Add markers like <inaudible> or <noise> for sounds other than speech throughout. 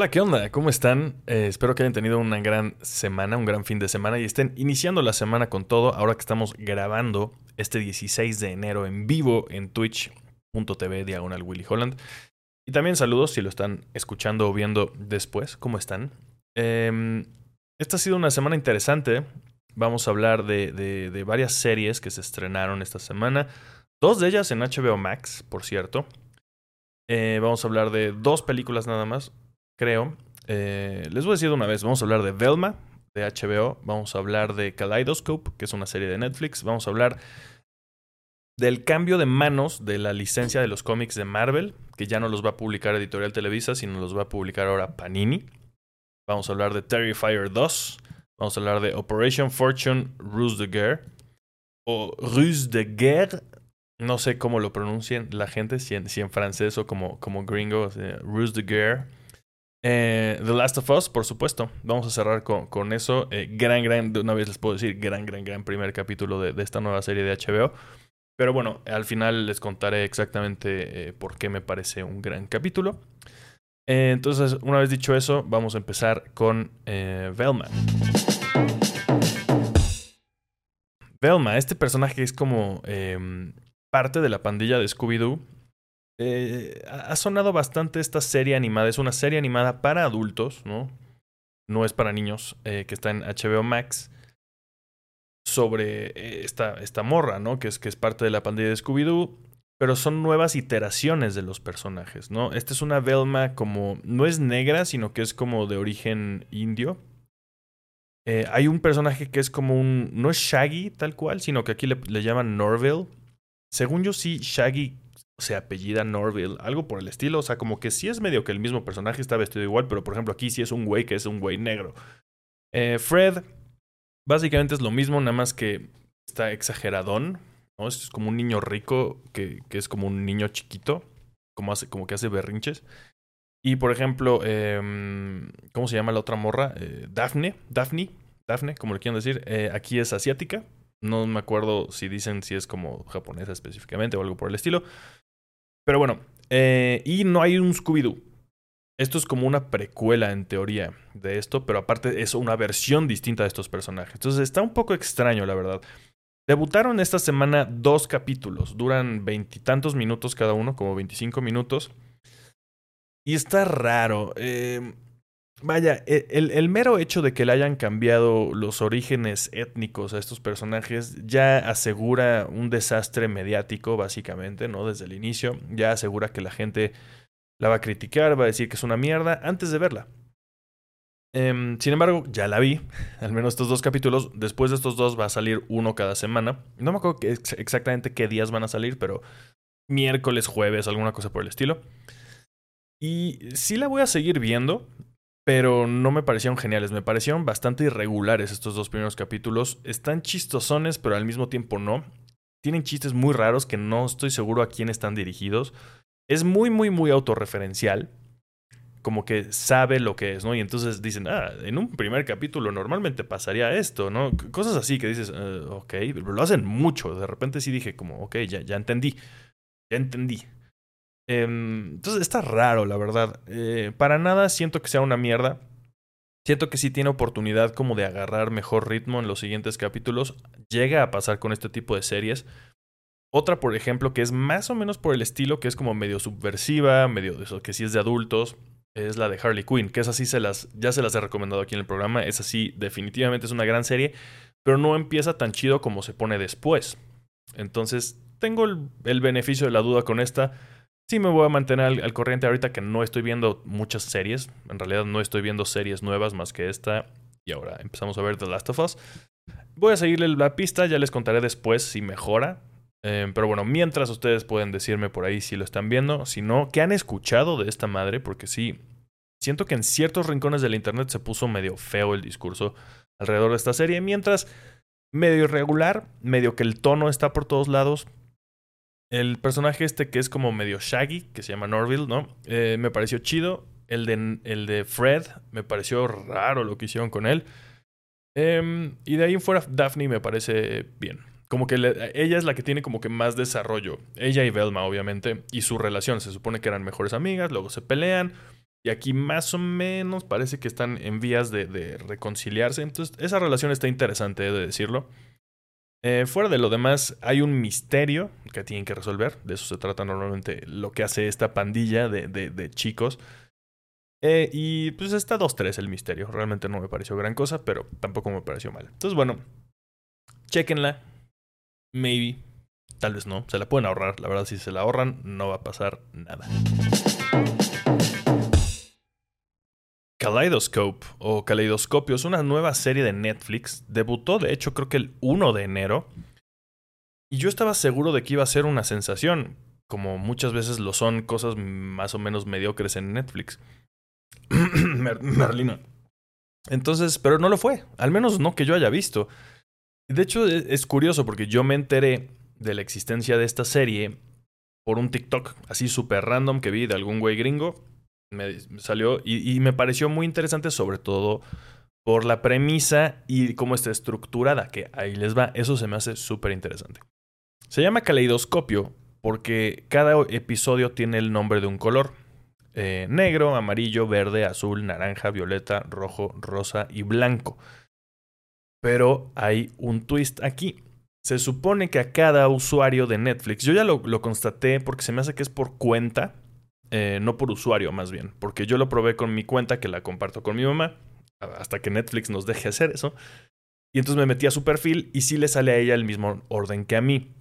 Hola, ¿qué onda? ¿Cómo están? Eh, espero que hayan tenido una gran semana, un gran fin de semana y estén iniciando la semana con todo ahora que estamos grabando este 16 de enero en vivo en twitch.tv diagonal Willy Holland. Y también saludos si lo están escuchando o viendo después. ¿Cómo están? Em, esta ha sido una semana interesante. Vamos a hablar de, varias series que se estrenaron esta semana. Dos de ellas en HBO Max, por cierto. Eh, vamos a hablar de dos películas nada más, creo. Eh, les voy a decir de una vez, vamos a hablar de Velma, de HBO. Vamos a hablar de Kaleidoscope, que es una serie de Netflix. Vamos a hablar del cambio de manos de la licencia de los cómics de Marvel, que ya no los va a publicar Editorial Televisa, sino los va a publicar ahora Panini. Vamos a hablar de Terrifier 2. Vamos a hablar de Operation Fortune Ruse de Guerre. O Ruse de Guerre, no sé cómo lo pronuncien la gente, si en, si en francés o como, como gringo, Ruse de Guerre. Eh, The Last of Us, por supuesto. Vamos a cerrar con, con eso. Eh, gran, gran, de una vez les puedo decir, gran, gran, gran primer capítulo de, esta nueva serie de HBO. Pero bueno, al final les contaré exactamente eh, por qué me parece un gran capítulo. entonces, una vez dicho eso, vamos a empezar con Velma. Velma, este personaje es como em, parte de la pandilla de Scooby-Doo. Eh, ha sonado bastante esta serie animada. Es una serie animada para adultos, ¿no? No es para niños, eh, que está en HBO Max. Sobre eh, esta, esta morra, ¿no? Que es, que es parte de la pandilla de Scooby-Doo. Pero son nuevas iteraciones de los personajes, ¿no? Esta es una Velma como. No es negra, sino que es como de origen indio. hay un personaje que es como un. No es Shaggy tal cual, sino que aquí le, le llaman Norville según yo, sí, Shaggy se apellida Norville, algo por el estilo. O sea, como que sí es medio que el mismo personaje está vestido igual, pero por ejemplo, aquí sí es un güey que es un güey negro. Eh, Fred, básicamente es lo mismo, nada más que está exageradón. ¿no? Es como un niño rico que, que es como un niño chiquito, como, hace, como que hace berrinches. Y por ejemplo, eh, ¿cómo se llama la otra morra? Eh, Daphne, Daphne, Daphne, como le quieran decir. Eh, aquí es asiática, no me acuerdo si dicen si es como japonesa específicamente o algo por el estilo. Pero bueno, eh, y no hay un Scooby-Doo. Esto es como una precuela en teoría de esto, pero aparte es una versión distinta de estos personajes. Entonces está un poco extraño, la verdad. Debutaron esta semana dos capítulos, duran veintitantos minutos cada uno, como 25 minutos. Y está raro. Eh, Vaya, e, el, mero hecho de que le hayan cambiado los orígenes étnicos a estos personajes ya asegura un desastre mediático, básicamente, ¿no? Desde el inicio. Ya asegura que la gente la va a criticar, va a decir que es una mierda antes de verla. Eh, sin embargo, ya la vi, <laughs> al menos estos dos capítulos. Después de estos dos va a salir uno cada semana. No me acuerdo exactamente qué días van a salir, pero miércoles, jueves, alguna cosa por el estilo. Y sí la voy a seguir viendo pero no me parecieron geniales, me parecieron bastante irregulares estos dos primeros capítulos. Están chistosones, pero al mismo tiempo no. Tienen chistes muy raros que no estoy seguro a quién están dirigidos. Es muy, muy, muy autorreferencial. Como que sabe lo que es, ¿no? Y entonces dicen, ah, en un primer capítulo normalmente pasaría esto, ¿no? Cosas así que dices, uh, ok, pero lo hacen mucho. De repente sí dije como, ok, ya, ya entendí. Ya entendí. Em, entonces está raro, la verdad. Eh, para nada siento que sea una mierda. Siento que sí tiene oportunidad como de agarrar mejor ritmo en los siguientes capítulos. Llega a pasar con este tipo de series. Otra, por ejemplo, que es más o menos por el estilo, que es como medio subversiva, medio de eso, que sí es de adultos, es la de Harley Quinn, que es así, se las, ya se las he recomendado aquí en el programa. Es así, definitivamente es una gran serie, pero no empieza tan chido como se pone después. Entonces, tengo el beneficio de la duda con esta Sí me voy a mantener al, corriente ahorita que no estoy viendo muchas series. En realidad no estoy viendo series nuevas más que esta. Y ahora empezamos a ver The Last of Us. Voy a seguirle la pista, ya les contaré después si mejora. Eh, pero bueno, mientras ustedes pueden decirme por ahí si lo están viendo, si no, ¿qué han escuchado de esta madre? Porque sí, siento que en ciertos rincones del internet se puso medio feo el discurso alrededor de esta serie, mientras medio irregular, medio que el tono está por todos lados, el personaje este que es como medio shaggy, que se llama Norville, ¿no? Eh, me pareció chido. El de, el de Fred me pareció raro lo que hicieron con él. Em, y de ahí en fuera, Daphne me parece bien. Como que ella es la que tiene como que más desarrollo. Ella y Velma, obviamente. Y su relación. Se supone que eran mejores amigas, luego se pelean. Y aquí más o menos parece que están en vías de, reconciliarse. Entonces, esa relación está interesante, de decirlo. Eh, fuera de lo demás, hay un misterio que tienen que resolver. De eso se trata normalmente lo que hace esta pandilla de, de chicos. Eh, y pues está 2-3 el misterio. Realmente no me pareció gran cosa, pero tampoco me pareció mal. Entonces, bueno, chequenla. Maybe. Tal vez no. Se la pueden ahorrar. La verdad, si se la ahorran, no va a pasar nada. Kaleidoscope o Kaleidoscopio es una nueva serie de Netflix. Debutó, de hecho, creo que el 1 de enero. Y yo estaba seguro de que iba a ser una sensación, como muchas veces lo son cosas más o menos mediocres en Netflix. <clears throat> Merlina. Entonces, pero no lo fue, al menos no que yo haya visto. De hecho, e, es curioso porque yo me enteré de la existencia de esta serie por un TikTok así súper random que vi de algún güey gringo me salió y, me pareció muy interesante, sobre todo por la premisa y cómo está estructurada, que ahí les va, eso se me hace súper interesante. Se llama caleidoscopio porque cada episodio tiene el nombre de un color. Eh, negro, amarillo, verde, azul, naranja, violeta, rojo, rosa y blanco. Pero hay un twist aquí. Se supone que a cada usuario de Netflix, yo ya lo, lo constaté porque se me hace que es por cuenta, eh, no por usuario más bien, porque yo lo probé con mi cuenta que la comparto con mi mamá, hasta que Netflix nos deje hacer eso. Y entonces me metí a su perfil y sí le sale a ella el mismo orden que a mí.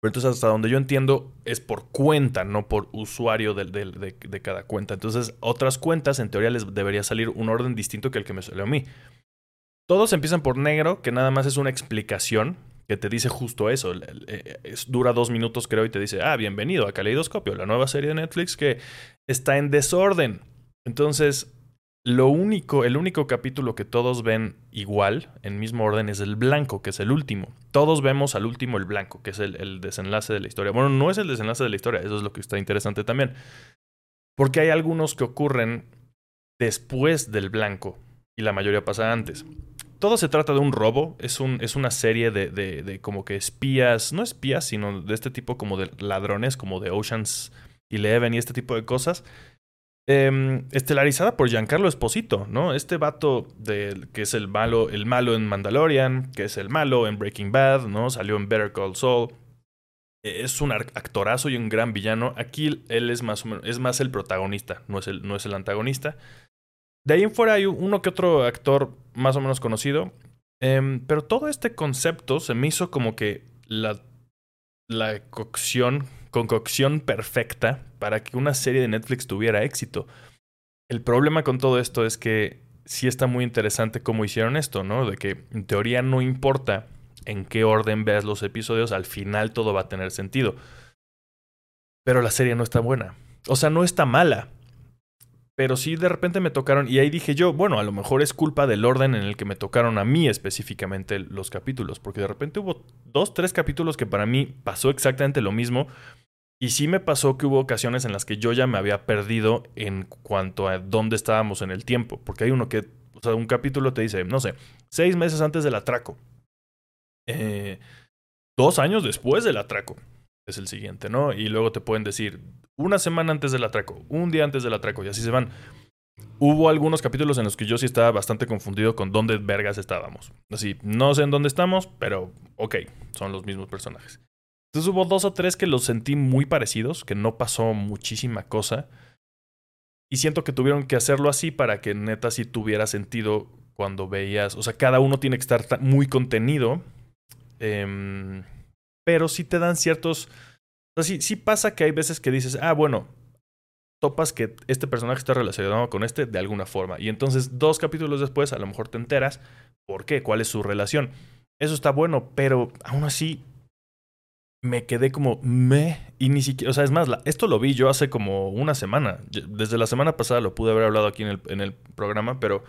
Pero entonces hasta donde yo entiendo es por cuenta, no por usuario de, de, cada cuenta. Entonces otras cuentas en teoría les debería salir un orden distinto que el que me salió a mí. Todos empiezan por negro, que nada más es una explicación que te dice justo eso. Eh, dura dos minutos, creo, y te dice, ah, bienvenido a Caleidoscopio, la nueva serie de Netflix que está en desorden. Entonces, lo único, el único capítulo que todos ven igual, en mismo orden, es el blanco, que es el último. Todos vemos al último el blanco, que es el desenlace de la historia. Bueno, no es el desenlace de la historia, eso es lo que está interesante también. Porque hay algunos que ocurren después del blanco y la mayoría pasa antes todo se trata de un robo. Es, un, es una serie de, de, como que espías, no espías, sino de este tipo como de ladrones, como de Oceans Eleven y este tipo de cosas. Em, estelarizada por Giancarlo Esposito, ¿no? Este vato de, que es el malo, el malo en Mandalorian, que es el malo en Breaking Bad, ¿no? Salió en Better Call Saul. Es un actorazo y un gran villano. Aquí él es más, es más el protagonista, no es el, no es el antagonista. De ahí en fuera hay uno que otro actor más o menos conocido. Em, pero todo este concepto se me hizo como que la, la cocción, concocción perfecta para que una serie de Netflix tuviera éxito. El problema con todo esto es que sí está muy interesante cómo hicieron esto, ¿no? De que en teoría no importa en qué orden veas los episodios, al final todo va a tener sentido. Pero la serie no está buena. O sea, no está mala. Pero sí de repente me tocaron y ahí dije yo, bueno, a lo mejor es culpa del orden en el que me tocaron a mí específicamente los capítulos, porque de repente hubo dos, tres capítulos que para mí pasó exactamente lo mismo. Y sí me pasó que hubo ocasiones en las que yo ya me había perdido en cuanto a dónde estábamos en el tiempo, porque hay uno que, o sea, un capítulo te dice, no sé, seis meses antes del atraco. Eh, dos años después del atraco es el siguiente, ¿no? Y luego te pueden decir una semana antes del atraco, un día antes del atraco, y así se van. Hubo algunos capítulos en los que yo sí estaba bastante confundido con dónde vergas estábamos. Así, no sé en dónde estamos, pero ok, son los mismos personajes. Entonces hubo dos o tres que los sentí muy parecidos, que no pasó muchísima cosa. Y siento que tuvieron que hacerlo así para que neta sí tuviera sentido cuando veías. O sea, cada uno tiene que estar muy contenido. Eh, pero sí te dan ciertos... O sea, sí, pasa que hay veces que dices, ah, bueno, topas que este personaje está relacionado con este de alguna forma. Y entonces dos capítulos después a lo mejor te enteras por qué, cuál es su relación. Eso está bueno, pero aún así me quedé como me y ni siquiera, o sea, es más, esto lo vi yo hace como una semana. Desde la semana pasada lo pude haber hablado aquí en el, en el programa, pero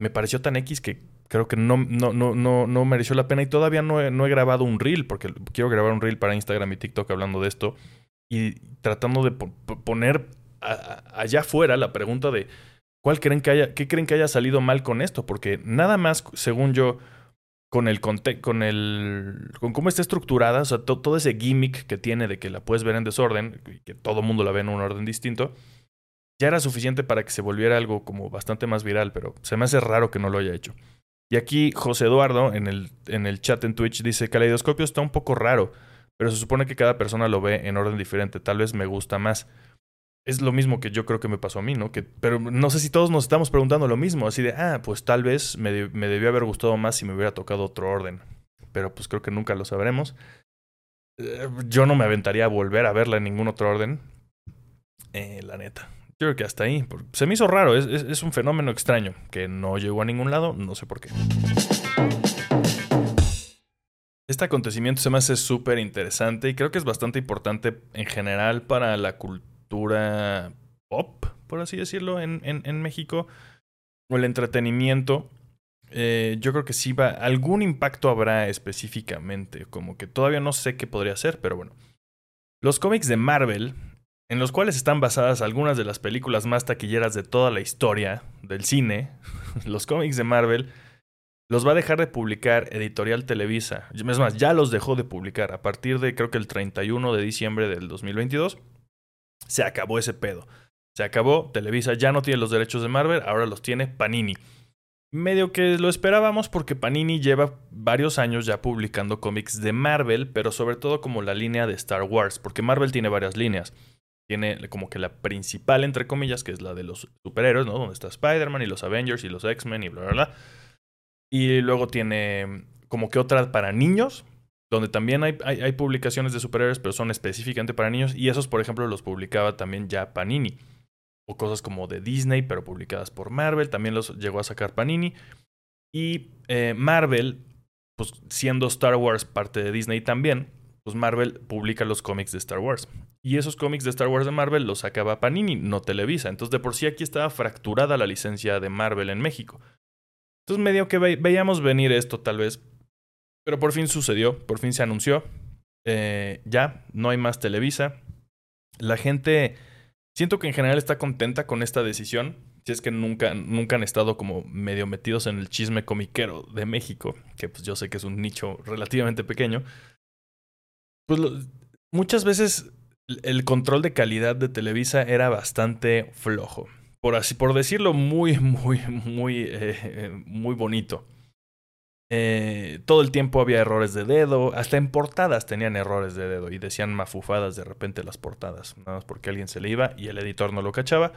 me pareció tan X que creo que no, no, no, no, no mereció la pena y todavía no he, no he grabado un reel, porque quiero grabar un reel para Instagram y TikTok hablando de esto y tratando de poner allá afuera la pregunta de cuál creen que haya, qué creen que haya salido mal con esto, porque nada más, según yo, con el con el con cómo está estructurada, o sea, todo ese gimmick que tiene de que la puedes ver en desorden, que todo mundo la ve en un orden distinto, ya era suficiente para que se volviera algo como bastante más viral, pero se me hace raro que no lo haya hecho. Y aquí José Eduardo en el, en el chat en Twitch dice, Caleidoscopio está un poco raro, pero se supone que cada persona lo ve en orden diferente, tal vez me gusta más. Es lo mismo que yo creo que me pasó a mí, ¿no? Que, pero no sé si todos nos estamos preguntando lo mismo, así de, ah, pues tal vez me, me debió haber gustado más si me hubiera tocado otro orden, pero pues creo que nunca lo sabremos. Eh, yo no me aventaría a volver a verla en ningún otro orden, eh, la neta. Yo creo que hasta ahí. Se me hizo raro, es, es, un fenómeno extraño que no llegó a ningún lado, no sé por qué. Este acontecimiento se me hace súper interesante y creo que es bastante importante en general para la cultura pop, por así decirlo, en, en, México, o el entretenimiento. Eh, yo creo que sí va, algún impacto habrá específicamente, como que todavía no sé qué podría ser, pero bueno. Los cómics de Marvel en los cuales están basadas algunas de las películas más taquilleras de toda la historia del cine, <laughs> los cómics de Marvel, los va a dejar de publicar Editorial Televisa. Es más, ya los dejó de publicar. A partir de creo que el 31 de diciembre del 2022, se acabó ese pedo. Se acabó, Televisa ya no tiene los derechos de Marvel, ahora los tiene Panini. Medio que lo esperábamos porque Panini lleva varios años ya publicando cómics de Marvel, pero sobre todo como la línea de Star Wars, porque Marvel tiene varias líneas tiene como que la principal, entre comillas, que es la de los superhéroes, ¿no? Donde está Spider-Man y los Avengers y los X-Men y bla, bla, bla. Y luego tiene como que otra para niños, donde también hay, hay, publicaciones de superhéroes, pero son específicamente para niños. Y esos, por ejemplo, los publicaba también ya Panini. O cosas como de Disney, pero publicadas por Marvel. También los llegó a sacar Panini. Y eh, Marvel, pues siendo Star Wars parte de Disney también, pues Marvel publica los cómics de Star Wars. Y esos cómics de Star Wars de Marvel los sacaba Panini, no Televisa. Entonces, de por sí aquí estaba fracturada la licencia de Marvel en México. Entonces, medio que veíamos venir esto, tal vez. Pero por fin sucedió, por fin se anunció. Eh, ya, no hay más Televisa. La gente, siento que en general está contenta con esta decisión. Si es que nunca, nunca han estado como medio metidos en el chisme comiquero de México, que pues yo sé que es un nicho relativamente pequeño. Pues muchas veces el control de calidad de Televisa era bastante flojo. Por así, por decirlo muy, muy, muy, eh, muy bonito. Eh, todo el tiempo había errores de dedo, hasta en portadas tenían errores de dedo y decían mafufadas de repente las portadas, nada más porque alguien se le iba y el editor no lo cachaba.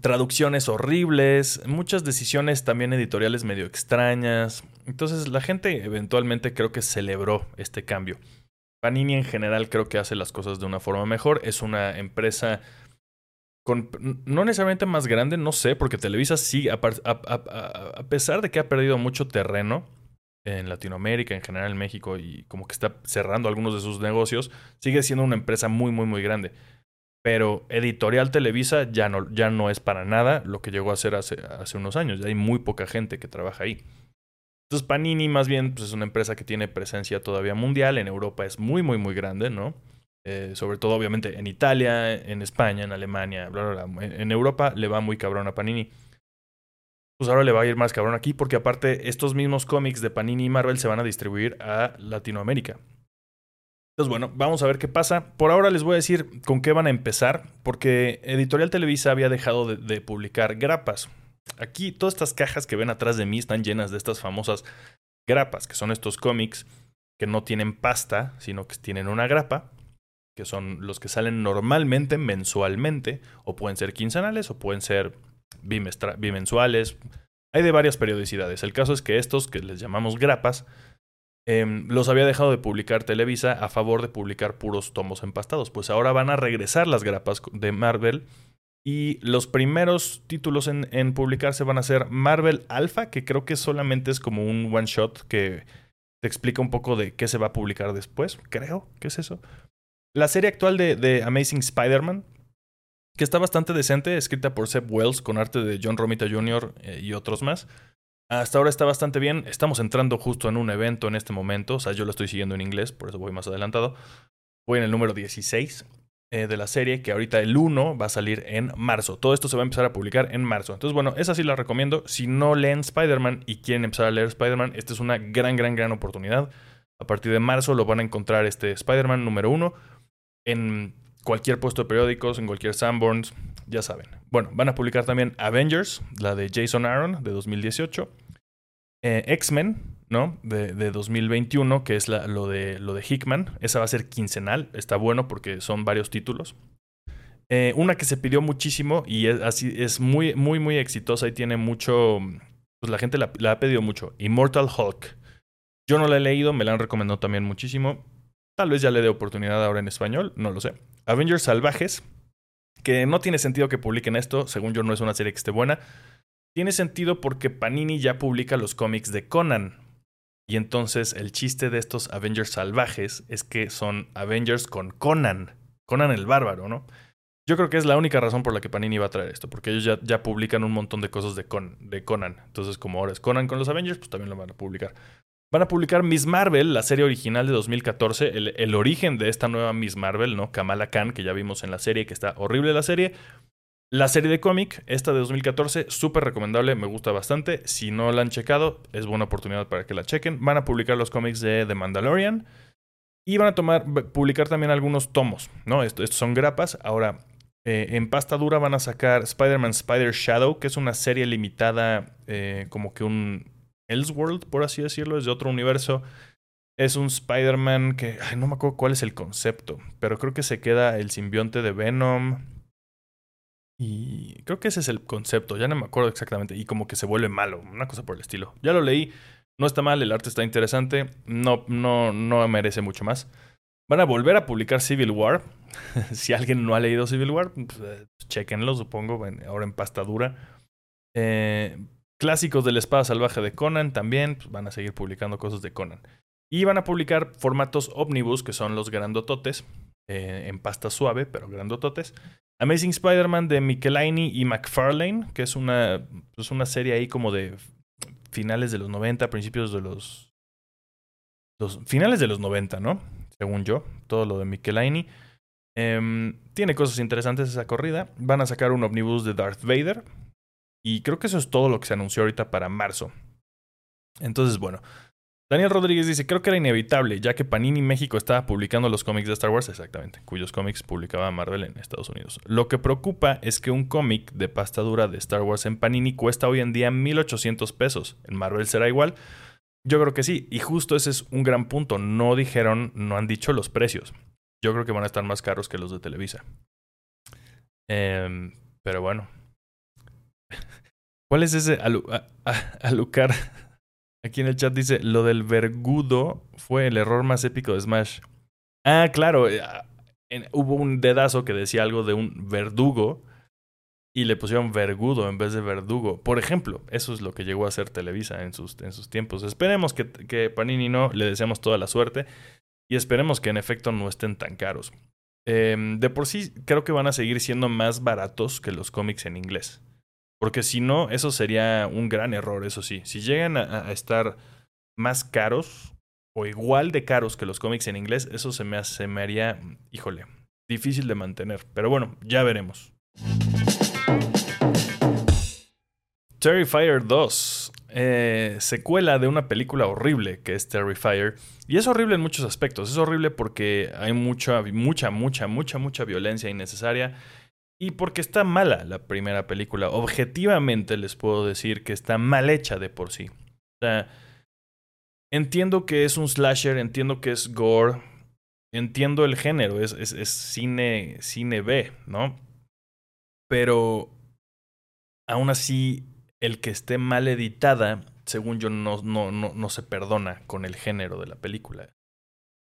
Traducciones horribles, muchas decisiones también editoriales medio extrañas. Entonces la gente eventualmente creo que celebró este cambio. Panini en general creo que hace las cosas de una forma mejor. Es una empresa con, no necesariamente más grande, no sé, porque Televisa sí, a, pesar de que ha perdido mucho terreno en Latinoamérica, en general en México, y como que está cerrando algunos de sus negocios, sigue siendo una empresa muy, muy, muy grande. Pero Editorial Televisa ya no, ya no es para nada lo que llegó a ser hace, unos años. Hay muy poca gente que trabaja ahí. Entonces Panini más bien pues, es una empresa que tiene presencia todavía mundial, en Europa es muy, muy, muy grande, ¿no? Eh, sobre todo obviamente en Italia, en España, en Alemania, bla, bla, bla. En Europa le va muy cabrón a Panini. Pues ahora le va a ir más cabrón aquí porque aparte estos mismos cómics de Panini y Marvel se van a distribuir a Latinoamérica. Entonces bueno, vamos a ver qué pasa. Por ahora les voy a decir con qué van a empezar porque Editorial Televisa había dejado de publicar grapas. Aquí todas estas cajas que ven atrás de mí están llenas de estas famosas grapas, que son estos cómics que no tienen pasta, sino que tienen una grapa, que son los que salen normalmente mensualmente, o pueden ser quincenales, o pueden ser bimensuales. Hay de varias periodicidades. El caso es que estos, que les llamamos grapas, em, los había dejado de publicar Televisa a favor de publicar puros tomos empastados. Pues ahora van a regresar las grapas de Marvel y los primeros títulos en, publicarse van a ser Marvel Alpha, que creo que solamente es como un one shot que te explica un poco de qué se va a publicar después. Creo que es eso. La serie actual de, Amazing Spider-Man, que está bastante decente, escrita por Seb Wells con arte de John Romita Jr. Eh, y otros más. Hasta ahora está bastante bien. Estamos entrando justo en un evento en este momento. O sea, yo lo estoy siguiendo en inglés, por eso voy más adelantado. Voy en el número 16. Eh, de la serie, que ahorita el 1 va a salir en marzo. Todo esto se va a empezar a publicar en marzo. Entonces, bueno, esa sí la recomiendo. Si no leen Spider-Man y quieren empezar a leer Spider-Man, esta es una gran, gran, gran oportunidad. A partir de marzo lo van a encontrar este Spider-Man número 1 en cualquier puesto de periódicos, en cualquier Sanborns, ya saben. Bueno, van a publicar también Avengers, la de Jason Aaron de 2018. Eh, X-Men, ¿no? De, de, 2021, que es lo, de, lo de Hickman. Esa va a ser quincenal. Está bueno porque son varios títulos. Eh, una que se pidió muchísimo y es, así, es muy, muy, muy exitosa y tiene mucho. Pues la gente la, la, ha pedido mucho. Immortal Hulk. Yo no la he leído, me la han recomendado también muchísimo. Tal vez ya le dé oportunidad ahora en español, no lo sé. Avengers Salvajes, que no tiene sentido que publiquen esto, según yo no es una serie que esté buena. Tiene sentido porque Panini ya publica los cómics de Conan. Y entonces el chiste de estos Avengers salvajes es que son Avengers con Conan. Conan el bárbaro, ¿no? Yo creo que es la única razón por la que Panini va a traer esto, porque ellos ya, ya publican un montón de cosas de, Con, de Conan. Entonces, como ahora es Conan con los Avengers, pues también lo van a publicar. Van a publicar Miss Marvel, la serie original de 2014, el, el, origen de esta nueva Miss Marvel, ¿no? Kamala Khan, que ya vimos en la serie, que está horrible la serie. La serie de cómic, esta de 2014, súper recomendable, me gusta bastante. Si no la han checado, es buena oportunidad para que la chequen. Van a publicar los cómics de The Mandalorian. Y van a publicar también algunos tomos, ¿no? Estos son grapas. Ahora, eh, en pasta dura van a sacar Spider-Man Spider Shadow, que es una serie limitada, eh, como que un Elseworld, por así decirlo, es de otro universo. Es un Spider-Man que no me acuerdo cuál es el concepto, pero creo que se queda el simbionte de Venom. Y creo que ese es el concepto, ya no me acuerdo exactamente. Y como que se vuelve malo, una cosa por el estilo. Ya lo leí, no está mal, el arte está interesante, no, no, no merece mucho más. Van a volver a publicar Civil War. <laughs> si alguien no ha leído Civil War, pues, eh, chequenlo, supongo, ahora en pasta dura. Eh, clásicos de la espada salvaje de Conan también, pues, van a seguir publicando cosas de Conan. Y van a publicar formatos omnibus, que son los grandototes, eh, en pasta suave, pero grandototes. Amazing Spider-Man de Michelaini y McFarlane, que es una, pues una serie ahí como de finales de los 90, principios de los, los finales de los 90, ¿no? según yo, todo lo de Michelaini. Eh, tiene cosas interesantes esa corrida. Van a sacar un omnibus de Darth Vader. Y creo que eso es todo lo que se anunció ahorita para marzo. Entonces, bueno. Daniel Rodríguez dice, creo que era inevitable, ya que Panini México estaba publicando los cómics de Star Wars, exactamente, cuyos cómics publicaba Marvel en Estados Unidos. Lo que preocupa es que un cómic de pasta dura de Star Wars en Panini cuesta hoy en día 1.800 pesos. En Marvel será igual, yo creo que sí, y justo ese es un gran punto. No dijeron, no han dicho los precios. Yo creo que van a estar más caros que los de Televisa. Eh, pero bueno. <laughs> ¿Cuál es ese Alu Alucar? <laughs> Aquí en el chat dice, lo del vergudo fue el error más épico de Smash. Ah, claro, eh, hubo un dedazo que decía algo de un verdugo y le pusieron vergudo en vez de verdugo. Por ejemplo, eso es lo que llegó a hacer Televisa en sus, en sus tiempos. Esperemos que, que, Panini no, le deseamos toda la suerte y esperemos que en efecto no estén tan caros. Eh, de por sí creo que van a seguir siendo más baratos que los cómics en inglés. Porque si no, eso sería un gran error, eso sí. Si llegan a, estar más caros o igual de caros que los cómics en inglés, eso se me, se me haría, híjole, difícil de mantener. Pero bueno, ya veremos. Terrifier 2, eh, secuela de una película horrible que es Terrifier. Y es horrible en muchos aspectos. Es horrible porque hay mucha, mucha, mucha, mucha, mucha violencia innecesaria. Y porque está mala la primera película. Objetivamente les puedo decir que está mal hecha de por sí. O sea, entiendo que es un slasher, entiendo que es gore, entiendo el género, es, cine, cine B, ¿no? Pero aún así el que esté mal editada, según yo, no, no, no, no se perdona con el género de la película.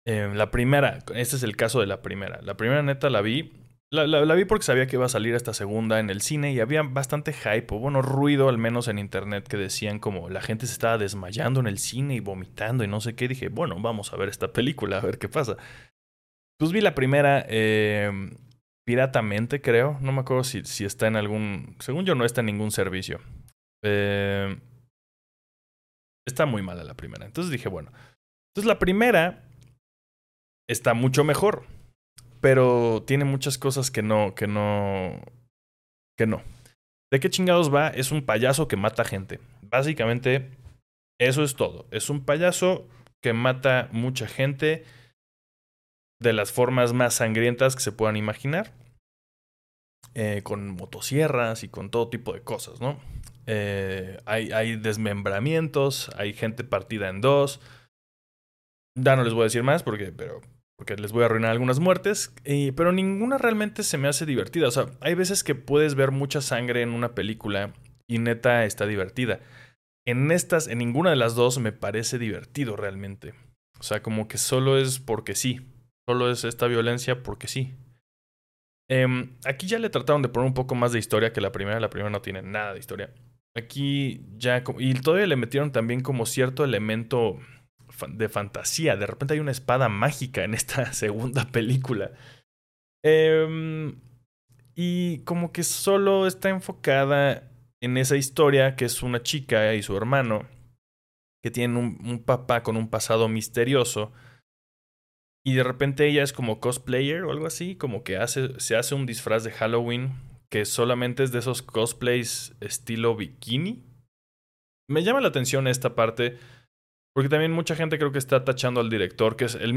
Eh, la primera, este es el caso de la primera. La primera neta la vi. La, vi porque sabía que iba a salir esta segunda en el cine y había bastante hype, o bueno, ruido al menos en internet que decían como la gente se estaba desmayando en el cine y vomitando y no sé qué. Dije, bueno, vamos a ver esta película, a ver qué pasa. Pues vi la primera eh, piratamente, creo. No me acuerdo si, si está en algún... Según yo no está en ningún servicio. Eh, está muy mala la primera. Entonces dije, bueno. Entonces la primera está mucho mejor. Pero tiene muchas cosas que no, que no. que no. ¿De qué chingados va? Es un payaso que mata gente. Básicamente, eso es todo. Es un payaso que mata mucha gente. de las formas más sangrientas que se puedan imaginar. Eh, con motosierras y con todo tipo de cosas, ¿no? Eh, hay, hay, desmembramientos, hay gente partida en dos. Ya no les voy a decir más porque, pero, porque les voy a arruinar algunas muertes, pero ninguna realmente se me hace divertida. O sea, hay veces que puedes ver mucha sangre en una película y neta está divertida. En estas, en ninguna de las dos me parece divertido realmente. O sea, como que solo es porque sí. Solo es esta violencia porque sí. Em, aquí ya le trataron de poner un poco más de historia que la primera. La primera no tiene nada de historia. Aquí ya. Y todavía le metieron también como cierto elemento de fantasía. De repente hay una espada mágica en esta <laughs> segunda película. Em, y como que solo está enfocada en esa historia que es una chica y su hermano que tienen un papá con un pasado misterioso y de repente ella es como cosplayer o algo así, como que hace, se hace un disfraz de Halloween que solamente es de esos cosplays estilo bikini. Me llama la atención esta parte, porque también mucha gente creo que está tachando al director, que es el,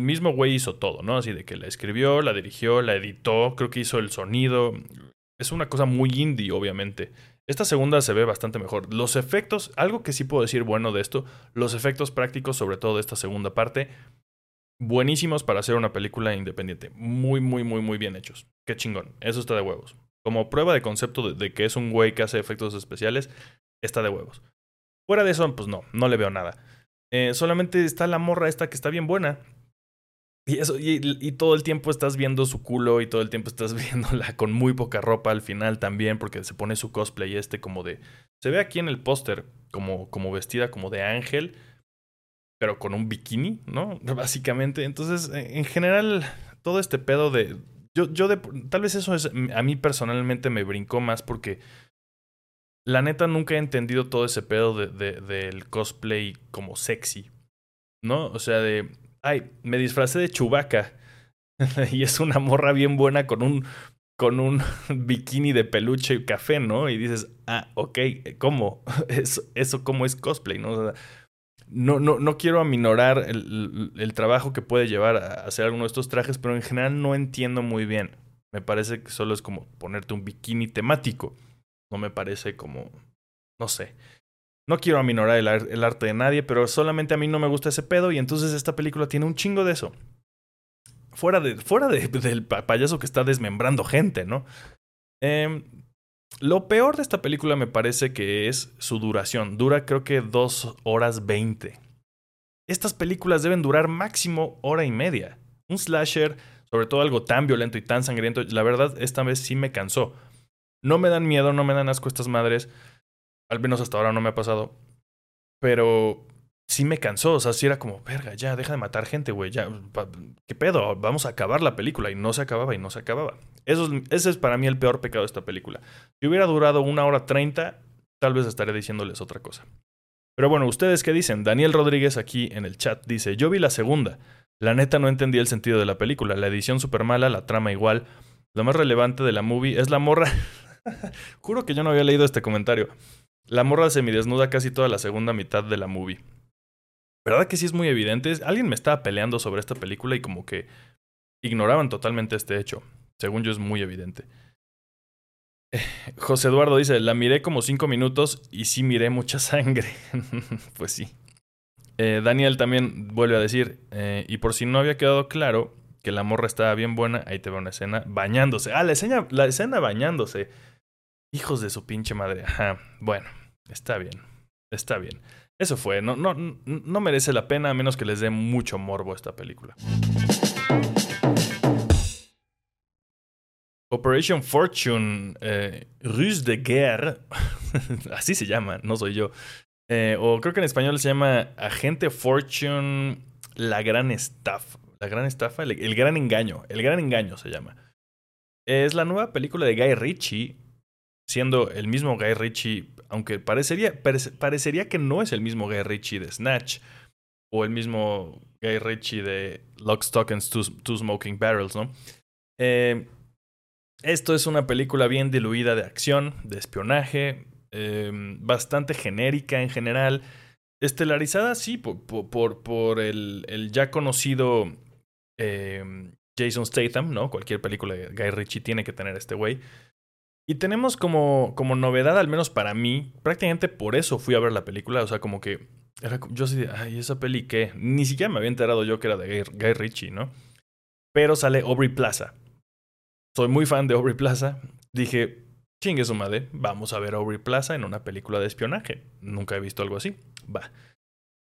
mismo güey hizo todo, ¿no? Así de que la escribió, la dirigió, la editó, creo que hizo el sonido. Es una cosa muy indie, obviamente. Esta segunda se ve bastante mejor. Los efectos, algo que sí puedo decir bueno de esto, los efectos prácticos, sobre todo de esta segunda parte, buenísimos para hacer una película independiente. Muy, muy, muy, muy bien hechos. Qué chingón. Eso está de huevos. Como prueba de concepto de, que es un güey que hace efectos especiales, está de huevos. Fuera de eso, pues no, no le veo nada. Eh, solamente está la morra esta que está bien buena. Y, eso, y, todo el tiempo estás viendo su culo y todo el tiempo estás <laughs> viéndola con muy poca ropa al final también, porque se pone su cosplay este como de... Se ve aquí en el póster como, como vestida como de ángel, pero con un bikini, ¿no? <laughs> Básicamente. Entonces, en general, todo este pedo de. Yo, yo de, tal vez eso es, a mí personalmente me brincó más porque la neta nunca he entendido todo ese pedo de, de, del cosplay como sexy, ¿no? O sea, de, ay, me disfracé de chubaca <laughs> y es una morra bien buena con un, con un <laughs> bikini de peluche y café, ¿no? Y dices, ah, ok, ¿cómo? <laughs> Eso, eso cómo es cosplay, ¿no? No, no, no quiero aminorar el, el, trabajo que puede llevar a hacer alguno de estos trajes, pero en general no entiendo muy bien. Me parece que solo es como ponerte un bikini temático. No me parece como... No sé. No quiero aminorar el, el arte de nadie, pero solamente a mí no me gusta ese pedo y entonces esta película tiene un chingo de eso. Fuera, de, fuera de, del payaso que está desmembrando gente, ¿no? Eh, lo peor de esta película me parece que es su duración. Dura creo que dos horas veinte. Estas películas deben durar máximo hora y media. Un slasher, sobre todo algo tan violento y tan sangriento, la verdad esta vez sí me cansó. No me dan miedo, no me dan asco estas madres. Al menos hasta ahora no me ha pasado. Pero sí me cansó. O sea, sí era como, verga, ya, deja de matar gente, güey. Ya, ¿qué pedo? Vamos a acabar la película. Y no se acababa y no se acababa. Eso es, ese es para mí el peor pecado de esta película. Si hubiera durado una hora treinta, tal vez estaría diciéndoles otra cosa. Pero bueno, ¿ustedes qué dicen? Daniel Rodríguez aquí en el chat dice, yo vi la segunda. La neta no entendí el sentido de la película. La edición súper mala, la trama igual. Lo más relevante de la movie es la morra. <laughs> <laughs> Juro que yo no había leído este comentario. La morra semidesnuda casi toda la segunda mitad de la movie. ¿Verdad que sí es muy evidente? Alguien me estaba peleando sobre esta película y como que ignoraban totalmente este hecho. Según yo es muy evidente. Eh, José Eduardo dice, la miré como cinco minutos y sí miré mucha sangre. <laughs> pues sí. Eh, Daniel también vuelve a decir, eh, y por si no había quedado claro que la morra estaba bien buena, ahí te va una escena bañándose. Ah, la escena, la escena bañándose. Hijos de su pinche madre. Ajá. Bueno, está bien. Está bien. Eso fue, no, no, no merece la pena a menos que les dé mucho morbo esta película. Operation Fortune, eh, Ruse de Guerre, <laughs> así se llama, no soy yo. Eh, o creo que en español se llama Agente Fortune, la gran estafa. La gran estafa, el, el, gran engaño. El gran engaño se llama. Es la nueva película de Guy Ritchie, siendo el mismo Guy Ritchie aunque parecería, parecería que no es el mismo Guy Ritchie de Snatch o el mismo Guy Ritchie de Lock, Stock and Two, Smoking Barrels, ¿no? Eh, esto es una película bien diluida de acción, de espionaje, eh, bastante genérica en general, estelarizada, sí, por, por, el, ya conocido em, Jason Statham, ¿no? Cualquier película de Guy Ritchie tiene que tener este güey. Y tenemos como, como novedad, al menos para mí, prácticamente por eso fui a ver la película. O sea, como que era, yo así de, ay, esa peli qué. Ni siquiera me había enterado yo que era de Guy, Ritchie, ¿no? Pero sale Aubrey Plaza. Soy muy fan de Aubrey Plaza. Dije, chingue su madre, vamos a ver a Aubrey Plaza en una película de espionaje. Nunca he visto algo así. Va.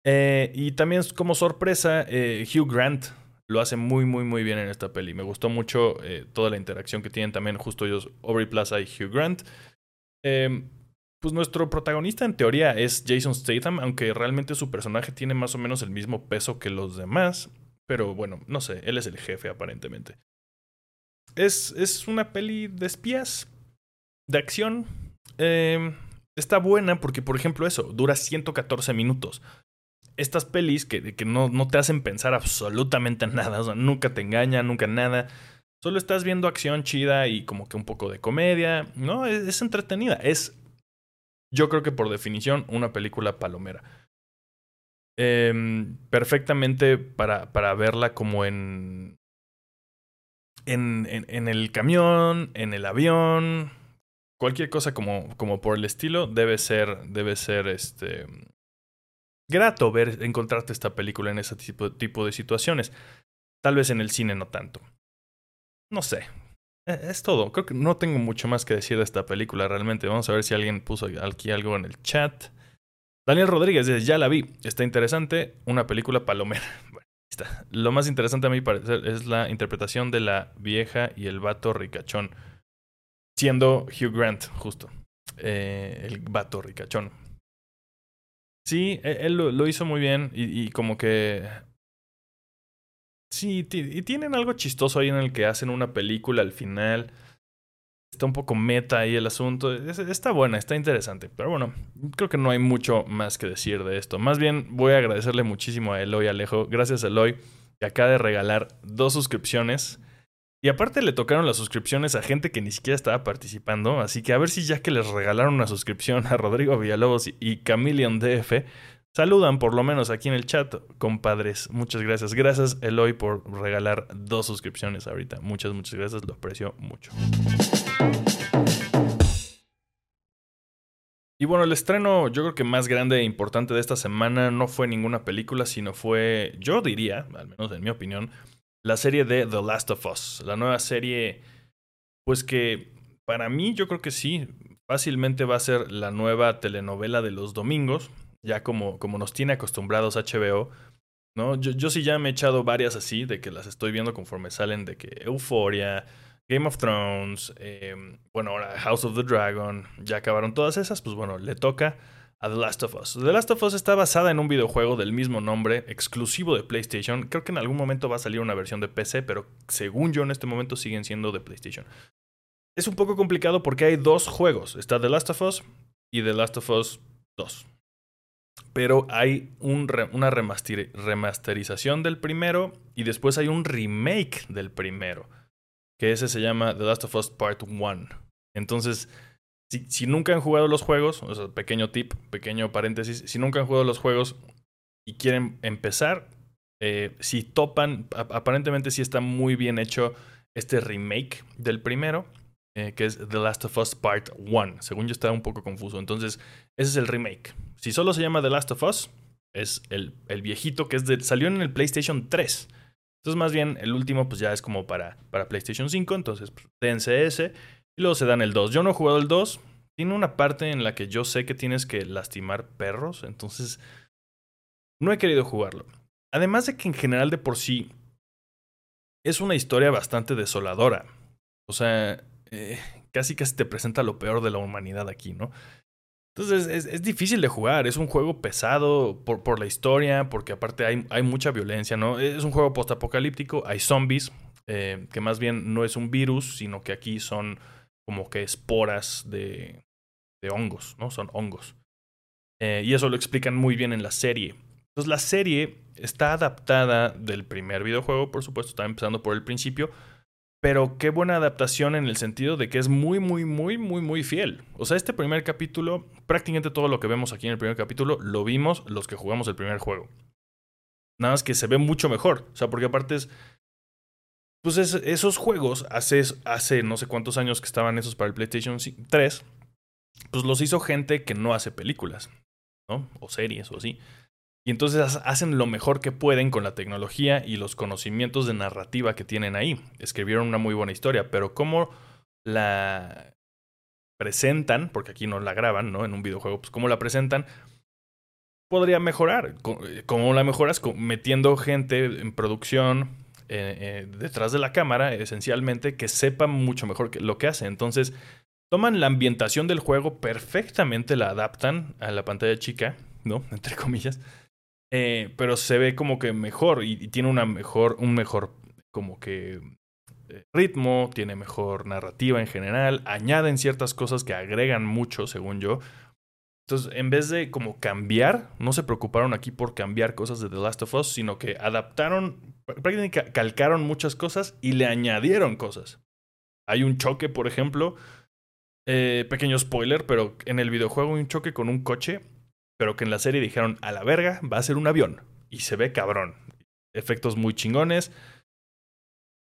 Eh, y también como sorpresa, eh, Hugh Grant lo hace muy, muy, muy bien en esta peli. Me gustó mucho eh, toda la interacción que tienen también justo ellos, Aubrey Plaza y Hugh Grant. Em, pues nuestro protagonista en teoría es Jason Statham, aunque realmente su personaje tiene más o menos el mismo peso que los demás. Pero bueno, no sé, él es el jefe aparentemente. Es, es una peli de espías, de acción. Em, está buena porque, por ejemplo, eso, dura 114 minutos estas pelis que, que no, no, te hacen pensar absolutamente <laughs> nada, o sea, nunca te engañan, nunca nada. Solo estás viendo acción chida y como que un poco de comedia. No, es, entretenida. Es, yo creo que por definición, una película palomera. Em, perfectamente para, para verla como en, en, en, en, el camión, en el avión, cualquier cosa como, como por el estilo, debe ser, debe ser este, grato ver, encontrarte esta película en ese tipo, tipo de situaciones. Tal vez en el cine no tanto. No sé. E, es todo. Creo que no tengo mucho más que decir de esta película realmente. Vamos a ver si alguien puso aquí algo en el chat. Daniel Rodríguez dice, ya la vi. Está interesante. Una película palomera. <laughs> Bueno, está. Lo más interesante a mi parecer es la interpretación de la vieja y el vato ricachón. Siendo Hugh Grant, justo. Eh, el vato ricachón. Sí, e, él lo, hizo muy bien y, como que... Sí, y tienen algo chistoso ahí en el que hacen una película al final. Está un poco meta ahí el asunto. está buena, está interesante. Pero bueno, creo que no hay mucho más que decir de esto. Más bien voy a agradecerle muchísimo a Eloy Alejo. Gracias Eloy, que acaba de regalar dos suscripciones y aparte le tocaron las suscripciones a gente que ni siquiera estaba participando, así que a ver si ya que les regalaron una suscripción a Rodrigo Villalobos y Camillion DF, saludan por lo menos aquí en el chat, compadres. Muchas gracias. Gracias Eloy por regalar dos suscripciones ahorita. Muchas, muchas gracias, lo aprecio mucho. Y bueno, el estreno yo creo que más grande e importante de esta semana no fue ninguna película, sino fue, yo diría, al menos en mi opinión, la serie de The Last of Us. La nueva serie, pues que para mí yo creo que sí, fácilmente va a ser la nueva telenovela de los domingos, ya como, como nos tiene acostumbrados HBO. ¿no? Yo, yo sí ya me he echado varias así, de que las estoy viendo conforme salen, de que Euphoria, Game of Thrones, em, bueno, ahora House of the Dragon, ya acabaron todas esas, pues bueno, le toca a The Last of Us. The Last of Us está basada en un videojuego del mismo nombre, exclusivo de PlayStation. Creo que en algún momento va a salir una versión de PC, pero según yo en este momento siguen siendo de PlayStation. Es un poco complicado porque hay dos juegos. Está The Last of Us y The Last of Us 2. Pero hay una remasterización del primero y después hay un remake del primero. Que ese se llama The Last of Us Part 1. Entonces, si, nunca han jugado los juegos, o pequeño tip, pequeño paréntesis, si nunca han jugado los juegos y quieren empezar, eh, si topan, aparentemente sí está muy bien hecho este remake del primero, eh, que es The Last of Us Part 1. Según yo estaba un poco confuso. Entonces, ese es el remake. Si solo se llama The Last of Us, es el, el viejito que es de, salió en el PlayStation 3. Entonces, más bien, el último, pues ya es como para, para PlayStation 5. Entonces, pues, dense ese. Y luego se dan el 2. Yo no he jugado el 2. Tiene una parte en la que yo sé que tienes que lastimar perros. Entonces, no he querido jugarlo. Además de que en general de por sí es una historia bastante desoladora. O sea, eh, casi casi te presenta lo peor de la humanidad aquí, ¿no? Entonces es, es difícil de jugar, es un juego pesado por, por la historia, porque aparte hay, hay, mucha violencia, ¿no? Es un juego postapocalíptico, hay zombies, eh, que más bien no es un virus, sino que aquí son como que esporas de, de hongos, ¿no? Son hongos. Eh, y eso lo explican muy bien en la serie. Entonces la serie está adaptada del primer videojuego, por supuesto, está empezando por el principio, pero qué buena adaptación en el sentido de que es muy, muy, muy, muy, muy fiel. O sea, este primer capítulo, prácticamente todo lo que vemos aquí en el primer capítulo, lo vimos los que jugamos el primer juego. Nada más que se ve mucho mejor. O sea, porque aparte es pues esos juegos, hace, hace no sé cuántos años que estaban esos para el PlayStation 3, pues los hizo gente que no hace películas, ¿no? O series o así. Y entonces hacen lo mejor que pueden con la tecnología y los conocimientos de narrativa que tienen ahí. Escribieron una muy buena historia, pero cómo la presentan, porque aquí no la graban, ¿no? En un videojuego, pues cómo la presentan, podría mejorar. ¿Cómo la mejoras? Metiendo gente en producción eh, eh, detrás de la cámara, esencialmente, que sepa mucho mejor lo que hace. Entonces, toman la ambientación del juego, perfectamente la adaptan a la pantalla chica, ¿no? <laughs> Entre comillas eh, pero se ve como que mejor y, tiene una mejor, un mejor como que ritmo, tiene mejor narrativa en general, añaden ciertas cosas que agregan mucho, según yo. Entonces, en vez de como cambiar, no se preocuparon aquí por cambiar cosas de The Last of Us, sino que adaptaron, prácticamente calcaron muchas cosas y le añadieron cosas. Hay un choque, por ejemplo, eh, pequeño spoiler, pero en el videojuego hay un choque con un coche pero que en la serie dijeron, a la verga, va a ser un avión. Y se ve cabrón. Efectos muy chingones.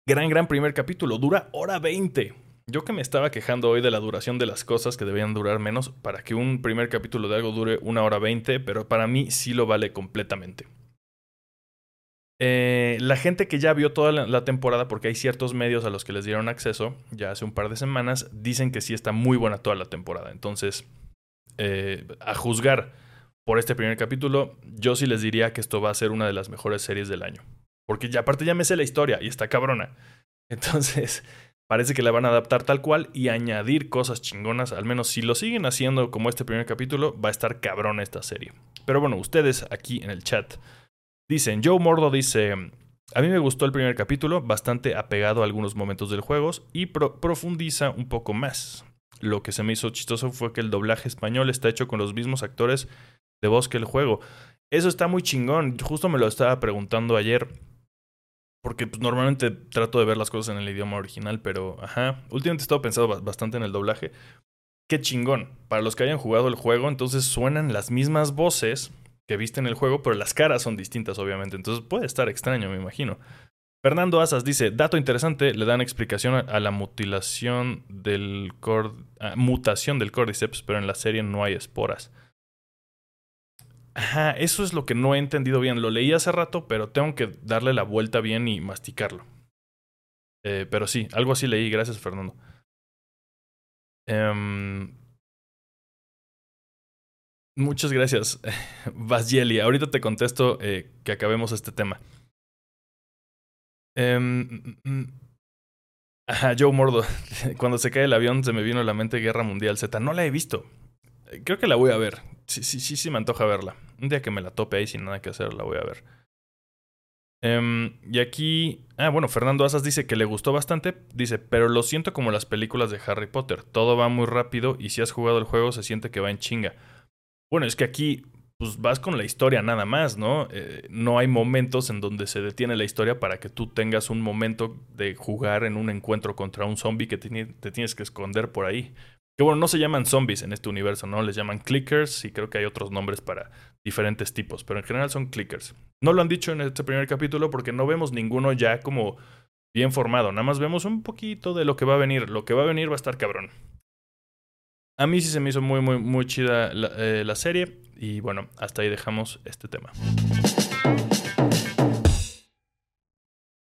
Gran, gran primer capítulo. Dura hora 20. Yo que me estaba quejando hoy de la duración de las cosas que debían durar menos para que un primer capítulo de algo dure una hora 20, pero para mí sí lo vale completamente. Eh, la gente que ya vio toda la, temporada, porque hay ciertos medios a los que les dieron acceso ya hace un par de semanas, dicen que sí está muy buena toda la temporada. Entonces, eh, a juzgar por este primer capítulo, yo sí les diría que esto va a ser una de las mejores series del año. Porque ya aparte ya me sé la historia y está cabrona. <laughs> Entonces, parece que la van a adaptar tal cual y añadir cosas chingonas. Al menos si lo siguen haciendo como este primer capítulo, va a estar cabrona esta serie. Pero bueno, ustedes aquí en el chat dicen, Joe Mordo dice, a mí me gustó el primer capítulo, bastante apegado a algunos momentos del juego y profundiza un poco más. Lo que se me hizo chistoso fue que el doblaje español está hecho con los mismos actores de voz que el juego. Eso está muy chingón. Justo me lo estaba preguntando ayer. Porque pues, normalmente trato de ver las cosas en el idioma original, pero ajá. Últimamente he estado pensando bastante en el doblaje. Qué chingón. Para los que hayan jugado el juego, entonces suenan las mismas voces que viste en el juego, pero las caras son distintas, obviamente. Entonces puede estar extraño, me imagino. Fernando Asas dice, dato interesante, le dan explicación a la mutilación del mutación del cordyceps, pero en la serie no hay esporas. Ajá, eso es lo que no he entendido bien. Lo leí hace rato, pero tengo que darle la vuelta bien y masticarlo. Eh, pero sí, algo así leí. Gracias, Fernando. Em, muchas gracias, <laughs> Vasieli. Ahorita te contesto eh, que acabemos este tema. Em, mm, mm, ajá, Joe Mordo. <laughs> Cuando se cae el avión se me vino a la mente Guerra Mundial Z. No la he visto. Creo que la voy a ver. Sí, sí, sí, sí me antoja verla. Un día que me la tope ahí sin nada que hacer, la voy a ver. Um, y aquí, ah, bueno, Fernando Asas dice que le gustó bastante. Dice, pero lo siento como las películas de Harry Potter. Todo va muy rápido y si has jugado el juego se siente que va en chinga. Bueno, es que aquí, pues vas con la historia nada más, ¿no? Eh, no hay momentos en donde se detiene la historia para que tú tengas un momento de jugar en un encuentro contra un zombie que te tienes que esconder por ahí. Que bueno, no se llaman zombies en este universo, ¿no? Les llaman clickers y creo que hay otros nombres para diferentes tipos, pero en general son clickers. No lo han dicho en este primer capítulo porque no vemos ninguno ya como bien formado, nada más vemos un poquito de lo que va a venir. Lo que va a venir va a estar cabrón. A mí sí se me hizo muy, muy, muy chida la, eh, la serie y bueno, hasta ahí dejamos este tema.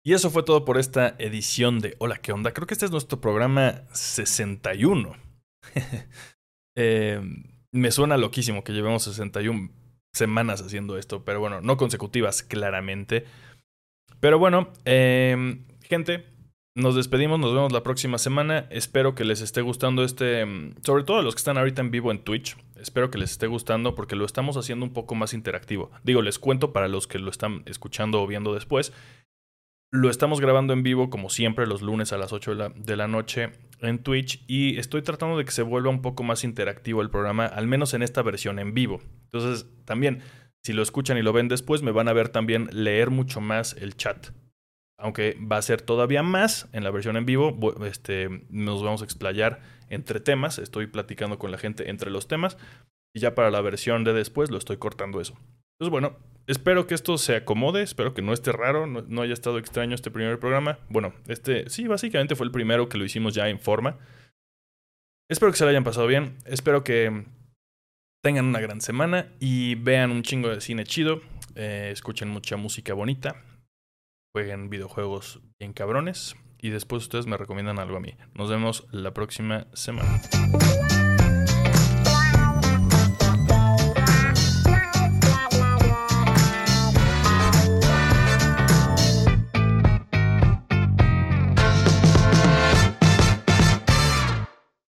Y eso fue todo por esta edición de Hola, ¿qué onda? Creo que este es nuestro programa 61. <laughs> Eh, me suena loquísimo que llevemos 61 semanas haciendo esto, pero bueno, no consecutivas, claramente. Pero bueno, em, gente, nos despedimos, nos vemos la próxima semana. Espero que les esté gustando este, em, sobre todo a los que están ahorita en vivo en Twitch. Espero que les esté gustando porque lo estamos haciendo un poco más interactivo. Digo, les cuento para los que lo están escuchando o viendo después. Lo estamos grabando en vivo como siempre los lunes a las 8 de la, de la noche en Twitch y estoy tratando de que se vuelva un poco más interactivo el programa, al menos en esta versión en vivo. Entonces, también, si lo escuchan y lo ven después, me van a ver también leer mucho más el chat. Aunque va a ser todavía más en la versión en vivo, este, nos vamos a explayar entre temas, estoy platicando con la gente entre los temas y ya para la versión de después lo estoy cortando eso. Entonces, bueno, espero que esto se acomode, espero que no esté raro, no, haya estado extraño este primer programa. Bueno, este sí, básicamente fue el primero que lo hicimos ya en forma. Espero que se lo hayan pasado bien, espero que tengan una gran semana y vean un chingo de cine chido, eh, escuchen mucha música bonita, jueguen videojuegos bien cabrones y después ustedes me recomiendan algo a mí. Nos vemos la próxima semana.